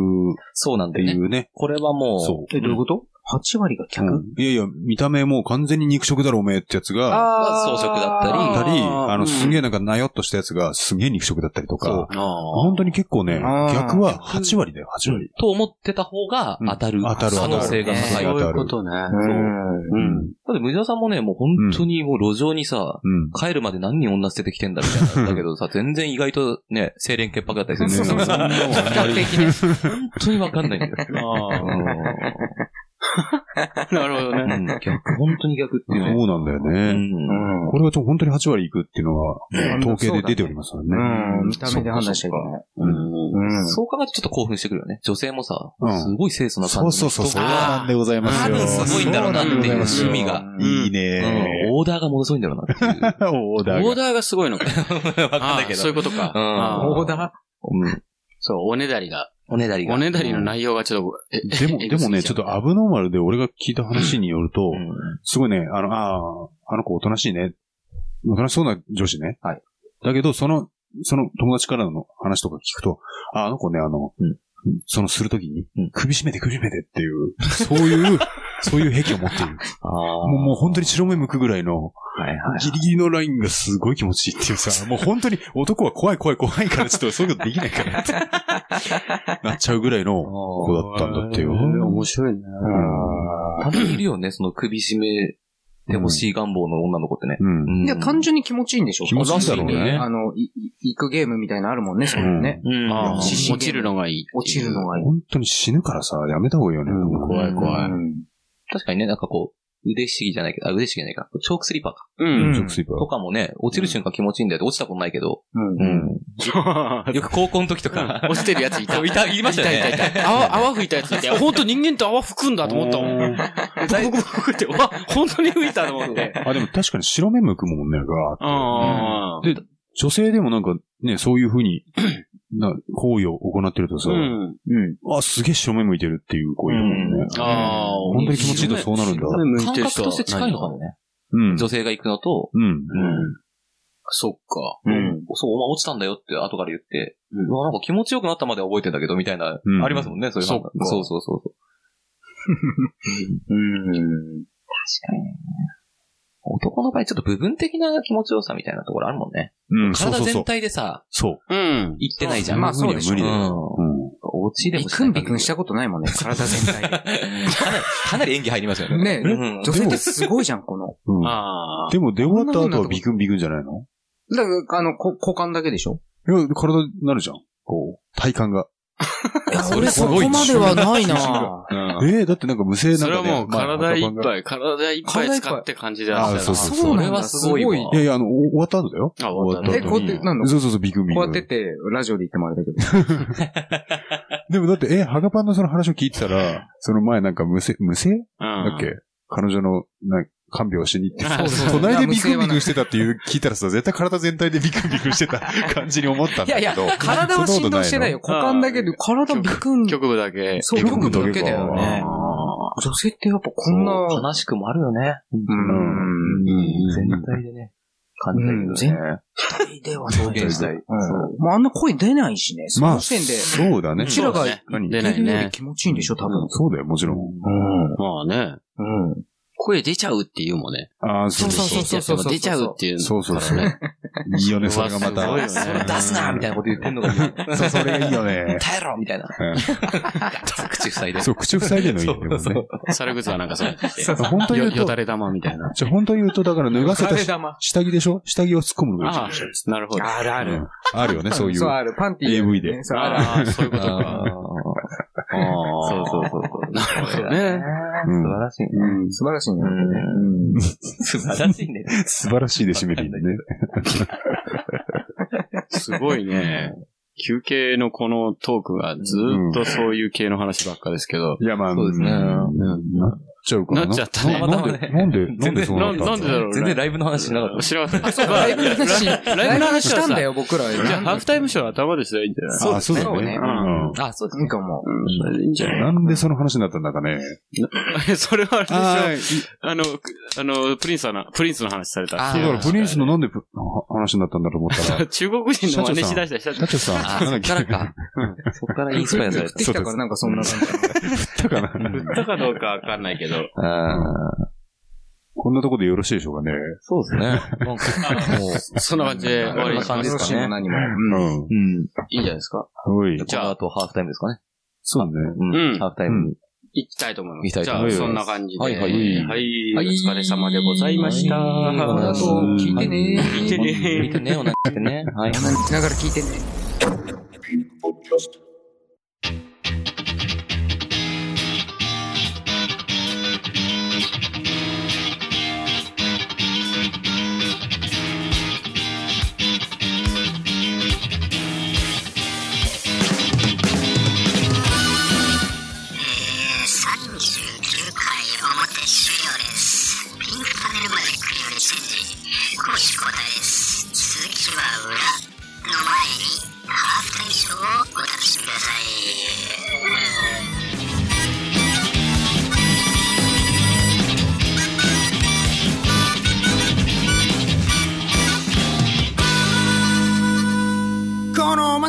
そうなんってだよね。いうね。これはもう、そう。え、どういうこと？?8 割が客？うんいやいや、見た目もう完全に肉食だろおめえってやつが、装飾だったりいたり、あの、すんげえ。えなんかなよっとしたやつがすげえ肉食だったりとか、あ本当に結構ね、逆は8割だよ、8割。と思ってた方が当たる。うん当たる可能性があ、高い。そういうことね。うん。うん。だって、無ジさんもね、もう本当にもう路上にさ、うん。帰るまで何人女捨ててきてんだみたいな。だけどさ、全然意外とね、清廉潔白だったりするんね、ですよ。そんなの比較的ね。本当にわかんないんだよ。なるほどね。うん逆、本当に逆っていうね。そうなんだようね。んこれがちょ本当に8割いくっていうのは、うん統計で出ておりますからね。うん。見た目で判断しちゃいけない。うん。うん。そう考えるとちょっと興奮してくるよね。女性もさ、うんすごい清楚なそう感じの人が。そうそう、そうなんでございますよ。多分すごいんだろうなっていう趣味が。いいうんねオーダーがものすごいんだろうなっていう。オーダーが。オーダーがすごいのか。わかんないけど。あそういうことか。うんあオーダうんそう、おねだりが。おねだりが。おねだりの内容がちょっと、えでも、でもね、ちょっとアブノーマルで俺が聞いた話によるとう、んすごいね、あの、ああ、あの子おとなしいね。おとなしそうな女子ね。はい。だけど、その、その友達からの話とか聞くと、あ、あの子ね、あの、うんそのするときにうん、首絞めて首絞めてっていう、そういう、そういう癖を持っている。あもう、もう本当に白目向くぐらいの。ギリギリのラインがすごい気持ちいいっていうさ、もう本当に男は怖い怖い怖いからちょっとそういうことできないからって、なっちゃうぐらいの子だったんだってよ。面白いね。たまにいるよね、その首絞めてほしい願望の女の子ってね。うん。いや、単純に気持ちいいんでしょ気持ちいいんだろうねあの、行くゲームみたいなのあるもんね、そういうのね。うん落ちるのがいい。落ちるのがいい。本当に死ぬからさ、やめた方がいいよね。怖い怖い。うん確かにね、なんかこう、腕ひしぎじゃないけど、あ、腕ひしぎじゃないか。チョークスリーパーか。ううん。ん。ジョークスリーパーとかもね、落ちる瞬間気持ちいいんだよって落ちたことないけど。うん。うん。よく高校の時とか。落ちてるやついた。そ ういたいましたよねいたいたいた。泡、泡吹いたやついて、本当人間って泡吹くんだと思ったもん。ブクブクブクって、わ、本当に吹いたと思って。あ、でも確かに白目向くもんね、がーって。ああ。で、女性でもなんかね、そういう風に、な、行為を行ってるとさ、うん。あ、すげえ白目向いてるっていう子いるもんね。ああ、本当に気持ちいいとそうなるんだ。向いてる感覚として近いのかもね。うん。女性が行くのと、うん。そっか。うん。そう、お前落ちたんだよって後から言って、うわ、なんか気持ちよくなったまでは覚えてんだけど、みたいな、うんありますもんね、そういうのそっかそうそうそうそう。うん。確かにね。男の場合ちょっと部分的な気持ちよさみたいなところあるもんね。うん、そう体そうそう全。体でさ、そう。うん。行ってないじゃん。まあそうでしょ無理だよ。うん。うん。落ちでビもクンビクンしたことないもんね、体全体で。かなり、かなり演技入りますよね。ねうん女性ってすごいじゃん、この。うんああ。でも出終わった後はビクンビクンじゃないの？だから、あの、こ股間だけでしょ？いや、体になるじゃん。こう、体感が。いや、それ俺そこまではないな。うん。えー、だってなんか無声なんか、ね。それはもう体いっまあぱい、体いっぱい使って感じでああったそうそうそう。それはすごいいやいや、あの、お終わった後だよ。あ終わった後。え、こうやって、なんだ？そうそうそう、ビクンビク。ン。こうやってって、ラジオで言ってもあれだけど。でもだって、え、ハガパンのその話を聞いてたら、その前なんか無声、無声？うん。だっけ？彼女の、な、看病しに行って、そうそうそう隣でビクンビクンしてたっていう、聞いたらさ、絶対体全体でビクンビクンしてた 感じに思ったんいやいやだけど。、体は振動してないよ。股間だけで、体ビクン。局部だけ。そう、局部だけだよね。あ女性ってやっぱこんな、悲しくもあるよね。うん。全体でね。感じたけどね。全体では表現したい。うん。まあ、あんな声出ないしね。そまあ、そうだね。うちらが出ないね。気持ちいいんでしょ、多分。そうだよ、もちろん。まあね。うん。うん。声出ちゃうっていうもんね。ああ、そうそうそうそうそう出ちゃうっていう。そうそうそう。いいよね、それがまた。すごいよねそれ出すなみたいなこと言ってんのがいい。そう、それがいいよね。耐えろみたいな。口塞いで。そう、口塞いでるのいいんだよそうね。猿靴はなんかそう。本当に言うと、よよだれ玉みたいな。じゃあ本当に言うと、だから脱がせた下着でしょ？下着を突っ込むのがいいああ、なるほど。あるあるうん。あるよね、そういうそう、。ある。パンティー。AV でそう、ある。ああ、そういうことあか。ああ。そうそうそうそう。なるほどね。うん素晴らしいね。うん。素晴らしいね。素晴らしいね。素晴らしいで締めていいんだね。すごいね。休憩のこのトークがずーっとそういう系の話ばっかですけど。いや、まあ、そうですねちゃうかな。なっちゃったねななんで、なんで、なんでそうなったななんでだろう全然ライブの話しなかった。知らなかった。そう、ライブの話、ライブの話したんだよ、僕ら。じゃあ、ハーフタイムショーの頭ですよ、いいんじゃない？あ、そうだそうねね。うんあ、そうですいいかも。いいんじゃない？なんでその話になったんだかね。それはあれでしょああの、くあの、プリンスの、プリンスの話されたあそうだから、プリンスのの。なんでプ話になったんだと思ったら、中国人の真似しだした人社長さん、あ、そっからか。そっからインスパイアされ降ってきたからなんかそんな感じ。たかな？振ったかどうかわかんないけど。た。あこんなとこでよろしいでしょうかね。そうですね。なんか、もう、そんな感じで終わりにしますこんな感じですかねも何も。うん。うん。いいんじゃないですかおい。じゃあ、あとハーフタイムですかね。そうだね。うんうんハーフタイムに。行きたいと思います。行きたいじゃあ、と思いますそんな感じで。はいはいはい。お疲れ様でございました。はいあとう聞いてね聞いてね聞いてね、おなってね。はい。鼻にしながら聞いてね。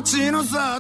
街のさ